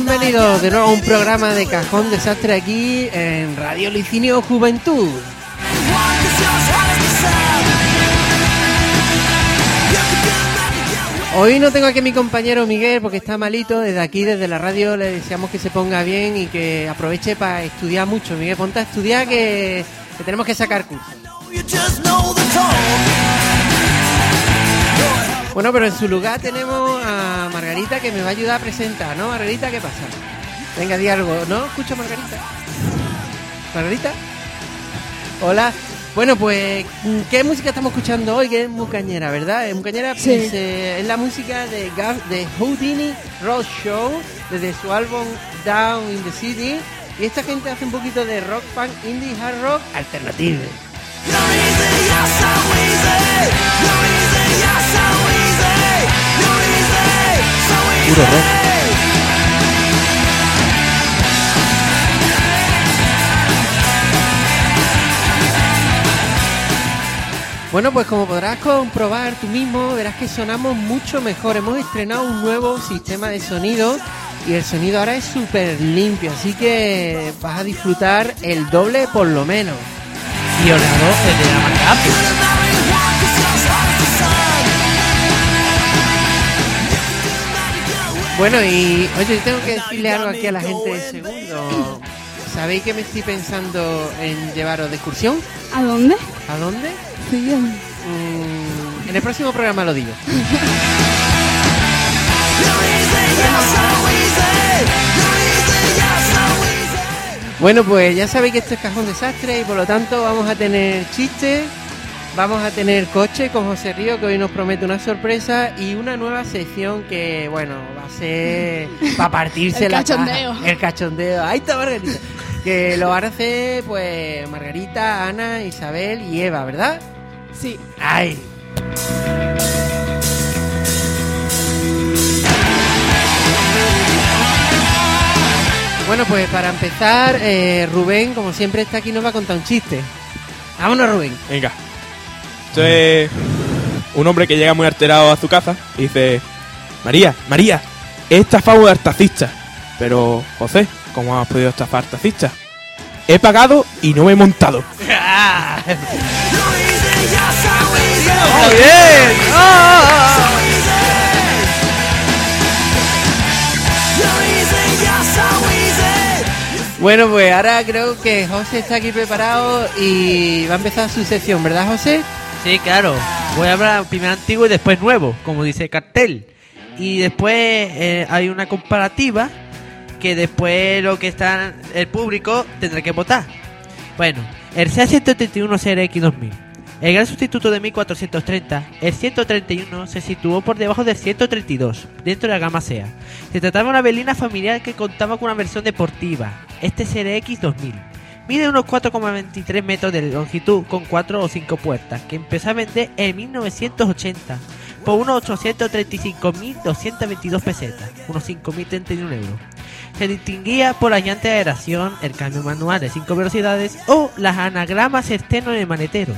Bienvenidos de nuevo a un programa de Cajón Desastre aquí en Radio Licinio Juventud. Hoy no tengo aquí a mi compañero Miguel porque está malito. Desde aquí, desde la radio, le deseamos que se ponga bien y que aproveche para estudiar mucho. Miguel, ponte a estudiar que, que tenemos que sacar curso. Bueno, pero en su lugar tenemos a Margarita que me va a ayudar a presentar, ¿no? Margarita, ¿qué pasa? Venga, di algo, ¿no? Escucha, Margarita. Margarita. Hola. Bueno, pues, ¿qué música estamos escuchando hoy? Que es Mucañera, ¿verdad? Es Mucañera Sí. pues, eh, es la música de, Gav- de Houdini Road Show, desde su álbum Down in the City. Y esta gente hace un poquito de rock, punk, indie, hard rock alternativo. Bueno, pues como podrás comprobar tú mismo, verás que sonamos mucho mejor. Hemos estrenado un nuevo sistema de sonido y el sonido ahora es súper limpio, así que vas a disfrutar el doble por lo menos. El de la marca Apple. Marry Bueno, y oye, yo tengo que decirle algo aquí a la gente de segundo. ¿Sabéis que me estoy pensando en llevaros de excursión? ¿A dónde? ¿A dónde? Sí, bien. Mm, en el próximo programa lo digo. Bueno, pues ya sabéis que esto es Cajón Desastre y por lo tanto vamos a tener chistes, vamos a tener coche con José Río que hoy nos promete una sorpresa y una nueva sección que, bueno, va a ser para partirse El la cachondeo. caja. El cachondeo. Ahí está Margarita. Que lo van a hacer pues Margarita, Ana, Isabel y Eva, ¿verdad? Sí. ¡Ay! Bueno, pues para empezar, eh, Rubén, como siempre está aquí, nos va a contar un chiste. Vámonos, Rubén. Venga. Esto es un hombre que llega muy alterado a su casa y dice: María, María, he estafado a taxista. Pero, José, ¿cómo has podido estafar taxista? He pagado y no me he montado. ¡Muy bien! Easy. Bueno, pues ahora creo que José está aquí preparado y va a empezar su sección, ¿verdad, José? Sí, claro. Voy a hablar primero antiguo y después nuevo, como dice el cartel. Y después eh, hay una comparativa que después lo que está el público tendrá que votar. Bueno, el C131 CRX 2000. El gran sustituto de 1430, el 131 se situó por debajo del 132, dentro de la gama SEA. Se trataba de una berlina familiar que contaba con una versión deportiva, este CRX 2000. Mide unos 4,23 metros de longitud con 4 o 5 puertas, que empezó a vender en 1980 por unos 835.222 pesetas, unos 5.031 euros. Se distinguía por las llantas de aeración, el cambio manual de 5 velocidades o las anagramas externos en el manetero.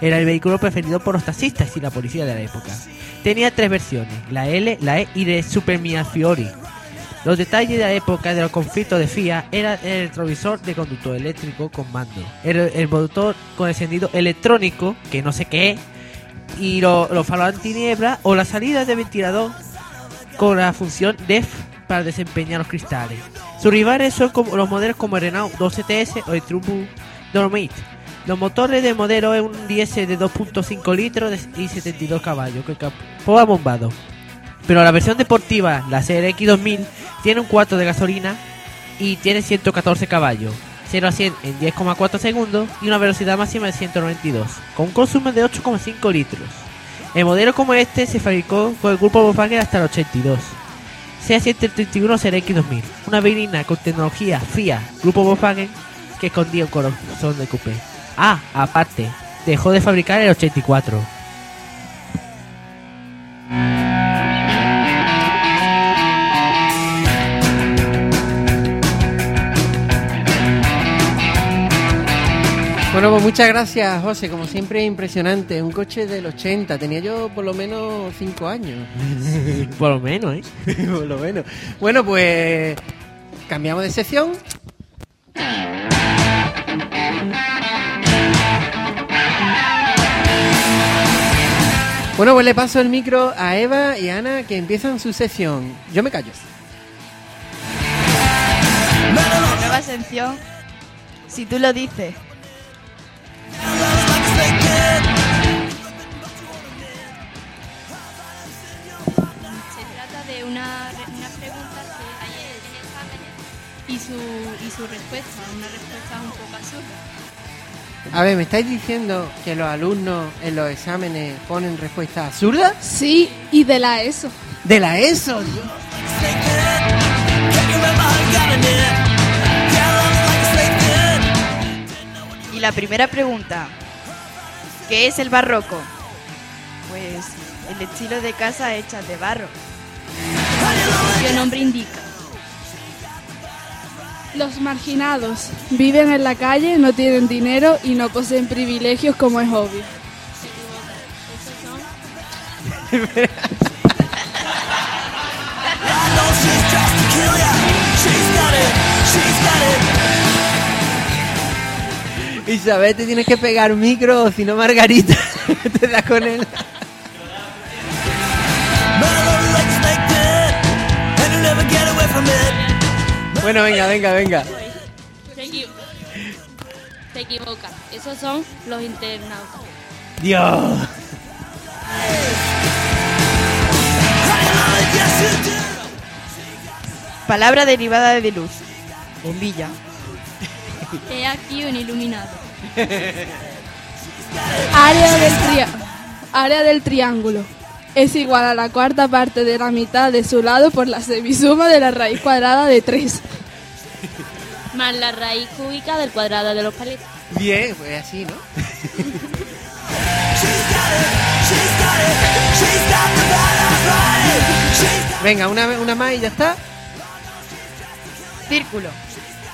Era el vehículo preferido por los taxistas y la policía de la época. Tenía tres versiones, la L, la E y de Super Mia Fiori. Los detalles de la época de los conflictos de FIA era el retrovisor de conductor eléctrico con mando, el, motor con encendido electrónico, que no sé qué y lo- los faros antiniebla o la salida de ventilador con la función DEF para desempeñar los cristales. Sus rivales son los modelos como el Renault 2CTS o el Trumbu Dolomite. Los motores de modelo es un diésel de 2.5 litros y 72 caballos que capó a bombado. Pero la versión deportiva, la CRX 2000, tiene un 4 de gasolina y tiene 114 caballos, 0 a 100 en 10,4 segundos y una velocidad máxima de 192, con un consumo de 8,5 litros. El modelo como este se fabricó con el grupo Volkswagen hasta el 82. C131 CRX 2000, una berlina con tecnología FIA Grupo Volkswagen que escondía un corazón de coupé. Ah, aparte, dejó de fabricar el 84. Bueno, pues muchas gracias, José. Como siempre, impresionante. Un coche del 80. Tenía yo por lo menos 5 años. Por lo menos, ¿eh? por lo menos. Bueno, pues cambiamos de sección. Bueno, pues le paso el micro a Eva y Ana que empiezan su sección. Yo me callo. Nueva sección. Si tú lo dices. Se trata de una, unas preguntas que hay en exámenes y su, y su respuesta, una respuesta un poco absurda. A ver, ¿me estáis diciendo que los alumnos en los exámenes ponen respuestas absurdas? Sí, y de la ESO. De la ESO. Y la primera pregunta. ¿Qué es el barroco? Pues el estilo de casa hecha de barro. ¿Qué nombre indica? Los marginados viven en la calle, no tienen dinero y no poseen privilegios como es obvio. Isabel, te tienes que pegar micro, o si no Margarita te da con él. Bueno, venga, venga, venga. Te, equi- te equivocas. Esos son los internautas. Dios. Palabra derivada de luz. Bombilla. He aquí un iluminado. Área del, área del triángulo es igual a la cuarta parte de la mitad de su lado por la semisuma de la raíz cuadrada de 3. Más la raíz cúbica del cuadrado de los paletos. Bien, pues así, ¿no? Venga, una, una más y ya está. Círculo.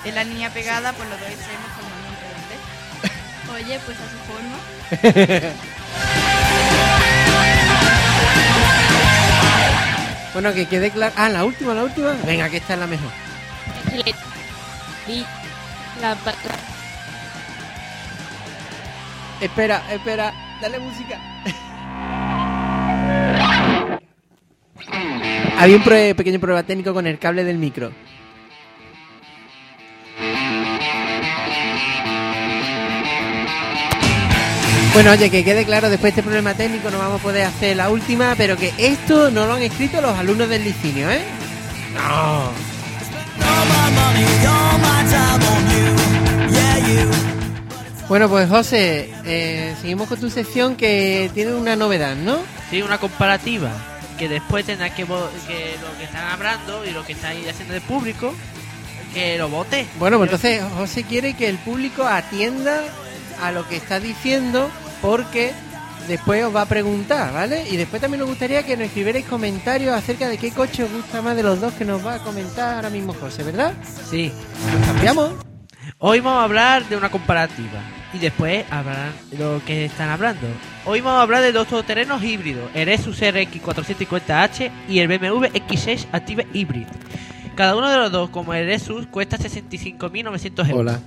Es la línea pegada por los dos extremos formando un redondez. Oye, pues a su forma. Bueno, que quede claro. Ah, la última, la última. Venga, que esta es la mejor. La, Espera, espera, dale música. Había un pequeño problema técnico con el cable del micro. Bueno, oye, que quede claro, después de este problema técnico no vamos a poder hacer la última, pero que esto no lo han escrito los alumnos del licinio, ¿eh? No. Bueno, pues José, eh, seguimos con tu sección que tiene una novedad, ¿no? Sí, una comparativa. Que después tendrá que, que lo que están hablando y lo que están haciendo el público, que lo vote. Bueno, pues entonces José quiere que el público atienda a lo que está diciendo porque después os va a preguntar, ¿vale? Y después también nos gustaría que nos escribierais comentarios acerca de qué coche os gusta más de los dos que nos va a comentar ahora mismo José, ¿verdad? Sí. Pues cambiamos. Hoy vamos a hablar de una comparativa y después hablar de lo que están hablando. Hoy vamos a hablar de dos todoterrenos híbridos, el Lexus RX 450H y el BMW X6 Active Hybrid. Cada uno de los dos, como el Lexus, cuesta 65.900 euros, Hola,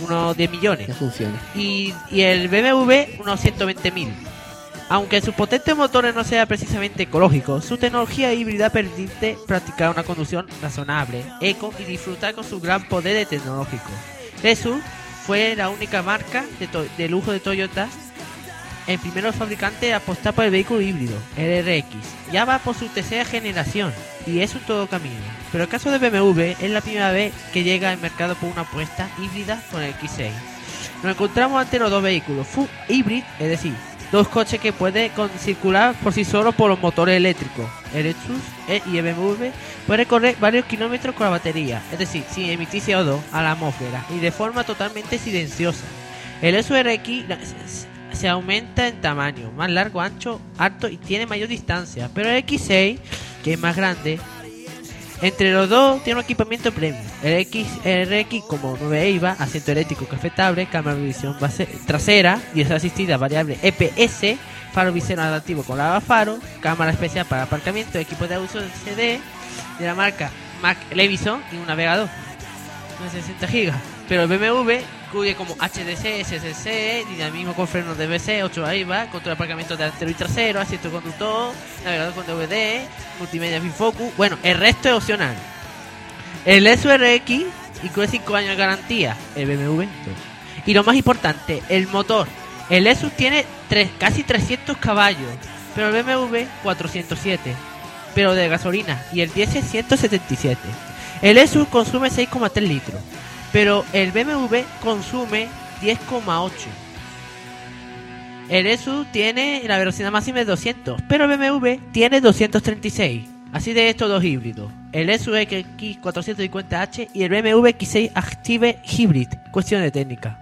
unos 10 millones. y, y el BMW unos 120.000. Aunque su potente motor no sea precisamente ecológico, su tecnología híbrida permite practicar una conducción razonable, eco y disfrutar con su gran poder de tecnológico. Lexus fue la única marca de, de lujo de Toyota el primer fabricante a apostar por el vehículo híbrido, el RX. Ya va por su tercera generación y es un todo camino. Pero el caso de BMW es la primera vez que llega al mercado por una apuesta híbrida con el X6. Nos encontramos ante los dos vehículos full hybrid, es decir, dos coches que pueden circular por sí solos por los motores eléctricos. El Lexus y el BMW puede recorrer varios kilómetros con la batería, es decir, sin emitir CO2 a la atmósfera y de forma totalmente silenciosa. El SRX se aumenta en tamaño, más largo, ancho, alto y tiene mayor distancia, pero el X6, es más grande, entre los dos tiene un equipamiento premium. El X, RX como 9 IVA, asiento eléctrico cafetable, cámara de visión base- trasera, y es asistida variable EPS, faro visero adaptivo con lavafaro, cámara especial para aparcamiento, equipo de de CD de la marca Mac Levison y un navegador de 60 GB. Pero el BMW incluye como HDC, SSC, dinamismo con frenos DBC, 8 IVA, control de aparcamiento delantero y trasero, asiento conductor, navegador con DVD, multimedia focus. Bueno, el resto es opcional. El SRX incluye 5 años de garantía, el BMW 2. Y lo más importante, el motor. El Lexus tiene tres- casi 300 caballos, pero el BMW 407, pero de gasolina, y el diésel 177. El Lexus consume 6,3 litros, pero el BMW consume 10,8. El Lexus tiene la velocidad máxima de 200, pero el BMW tiene 236. Así de estos dos híbridos. El Lexus X450H y el BMW X6 Active Hybrid. Cuestión de técnica.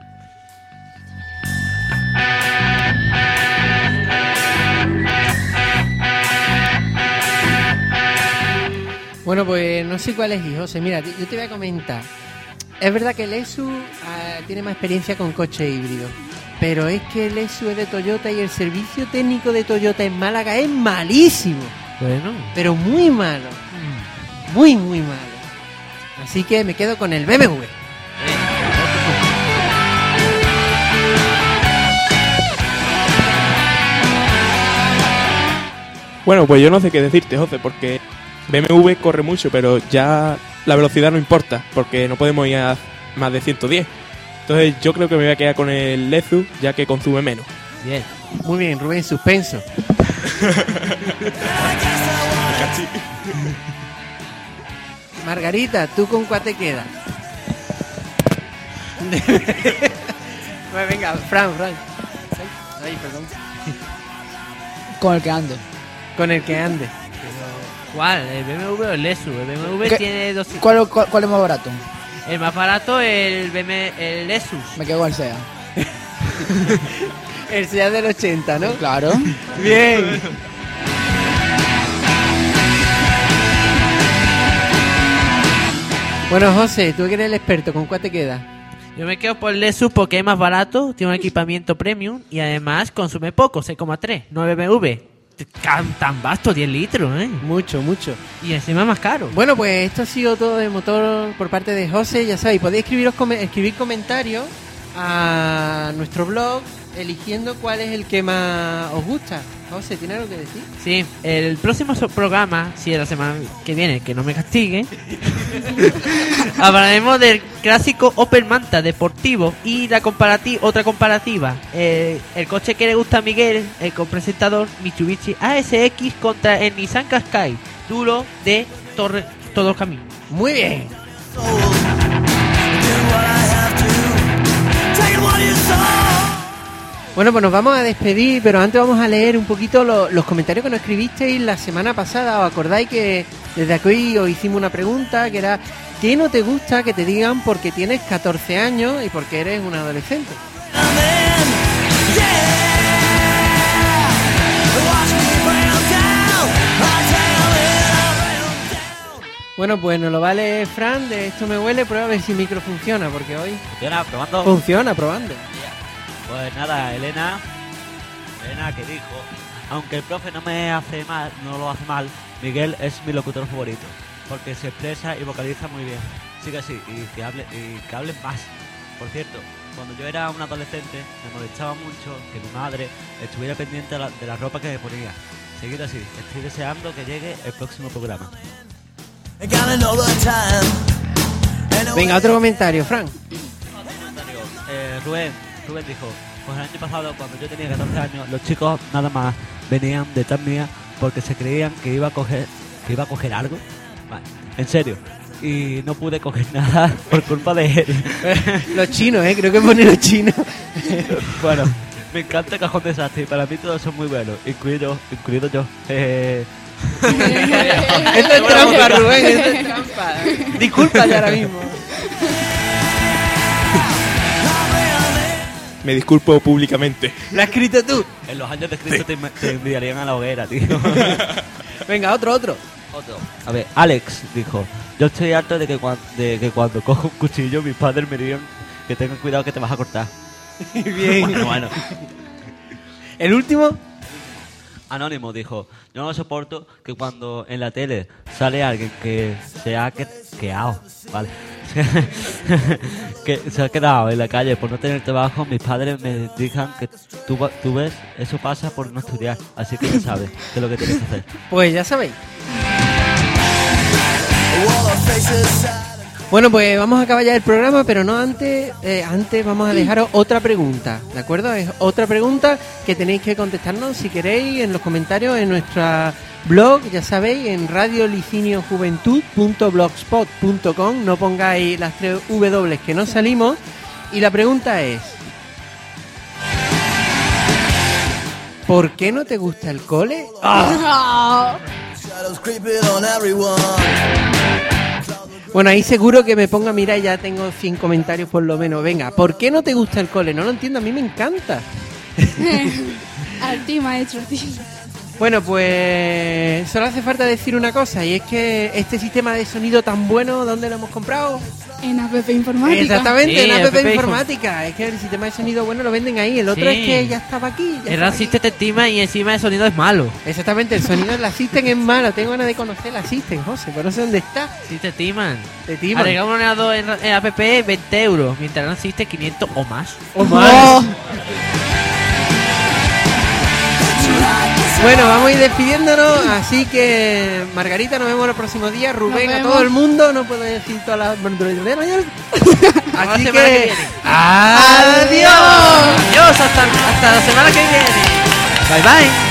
Bueno, pues no sé cuál es, José. Mira, yo te voy a comentar. Es verdad que el ESU ah, tiene más experiencia con coche híbrido. Pero es que el ESU es de Toyota y el servicio técnico de Toyota en Málaga es malísimo. Bueno. Pero muy malo. Muy, muy malo. Así que me quedo con el BMW. Bueno, pues yo no sé qué decirte, José, porque BMW corre mucho, pero ya la velocidad no importa, porque no podemos ir a más de 110. Entonces yo creo que me voy a quedar con el Lexus, ya que consume menos. Bien. Muy bien, Rubén, suspenso. Margarita, ¿tú con cuál te quedas? Pues venga, Fran, Fran. Ay, perdón. Con el que ande. Con el que ande. ¿Cuál? ¿El BMW o el Lexus? El BMW ¿Qué? tiene 200. ¿Cuál, cuál, cuál es más barato? El más barato el BMW, el Lexus. Me quedo con el SEA. El SEA del 80, ¿no? Claro. Bien. Bueno, José, tú que eres el experto, ¿con cuál te quedas? Yo me quedo por el Lexus porque es más barato, tiene un equipamiento premium y además consume poco, 6,3. No el BMW. Tan, tan vasto, 10 litros, ¿eh? Mucho, mucho. Y encima más caro. Bueno, pues esto ha sido todo de motor por parte de José. Ya sabéis, podéis escribiros escribir comentarios a nuestro blog eligiendo cuál es el que más os gusta. José, ¿tiene algo que decir? Sí, el próximo programa, si es la semana que viene, que no me castigue, hablaremos del clásico Opel Manta deportivo y la comparati otra comparativa. Eh, el coche que le gusta a Miguel, el copresentador Mitsubishi ASX contra el Nissan Qashqai, duro de torre, todo el camino. Muy bien. Bueno, pues nos vamos a despedir, pero antes vamos a leer un poquito lo- los comentarios que nos escribisteis la semana pasada. ¿Os acordáis que desde aquí os hicimos una pregunta que era ¿qué no te gusta que te digan porque tienes 14 años y porque eres un adolescente? Bueno, pues nos lo vale Fran, de esto me huele, prueba a ver si el micro funciona, porque hoy Funciona, probando. funciona, probando. Pues nada, Elena, Elena que dijo, aunque el profe no me hace mal, no lo hace mal, Miguel es mi locutor favorito, porque se expresa y vocaliza muy bien. Sigue así y que hable y que hable más. Por cierto, cuando yo era un adolescente me molestaba mucho que mi madre estuviera pendiente de la, de la ropa que me ponía. Seguid así, estoy deseando que llegue el próximo programa. Venga, otro comentario, Fran. Comentario, eh, Rubén, Rubén dijo, Pues el año pasado, cuando yo tenía 14 años, los chicos nada más venían detrás mía porque se creían que iba a coger, que iba a coger algo. Vale, en serio. Y no pude coger nada por culpa de él. Los chinos, ¿eh? Creo que pone los chinos. bueno, me encanta el cajón desastre y para mí todos son muy buenos, incluido, incluido yo. Eh, Esto es trampa, Rubén, esto es trampa. Discúlpate ahora mismo. Me disculpo públicamente. Lo has escrito tú. en los años de Cristo te, te enviarían a la hoguera, tío. Venga, otro, otro. Otro. A ver, Alex dijo, yo estoy harto de que, cuan- de que cuando cojo un cuchillo mis padres me digan que tengan cuidado que te vas a cortar. Bien. Bueno, bueno. El último. Anónimo dijo, yo no soporto que cuando en la tele sale alguien que se ha que- quedado, ¿vale? que se ha quedado en la calle por no tener trabajo, mis padres me digan que tú, tú ves, eso pasa por no estudiar, así que ya sabes qué es lo que tienes que hacer. Pues ya sabéis. Bueno, pues vamos a acabar ya el programa, pero no antes, eh, antes vamos a dejaros otra pregunta, ¿de acuerdo? Es otra pregunta que tenéis que contestarnos si queréis en los comentarios en nuestra blog, ya sabéis, en radioliciniojuventud.blogspot.com, no pongáis las tres W que no salimos, y la pregunta es, ¿por qué no te gusta el cole? Ah. Bueno, ahí seguro que me ponga a mirar, ya tengo 100 comentarios por lo menos. Venga, ¿por qué no te gusta el cole? No lo entiendo, a mí me encanta. A ti, maestro, ti. Bueno, pues solo hace falta decir una cosa, y es que este sistema de sonido tan bueno, ¿dónde lo hemos comprado? En APP Informática. Exactamente, Sí, en APP APP Informática. Es que el sistema de sonido bueno lo venden ahí, el otro Sí. es que ya estaba aquí. ya El te estima y encima el sonido es malo. Exactamente, el sonido del Assistant es malo. Tengo ganas de conocer el Assistant, José, pero no sé dónde está. Sí te estiman. Te timan. Agregar un ordenador en, en app 20 euros, mientras el System 500 o más. O más. Bueno, vamos a ir despidiéndonos, así que Margarita, nos vemos el próximo día, Rubén, a todo el mundo, no puedo decir todas las... así que que... ¡Adiós! Adiós, hasta, hasta la semana que viene. Bye bye.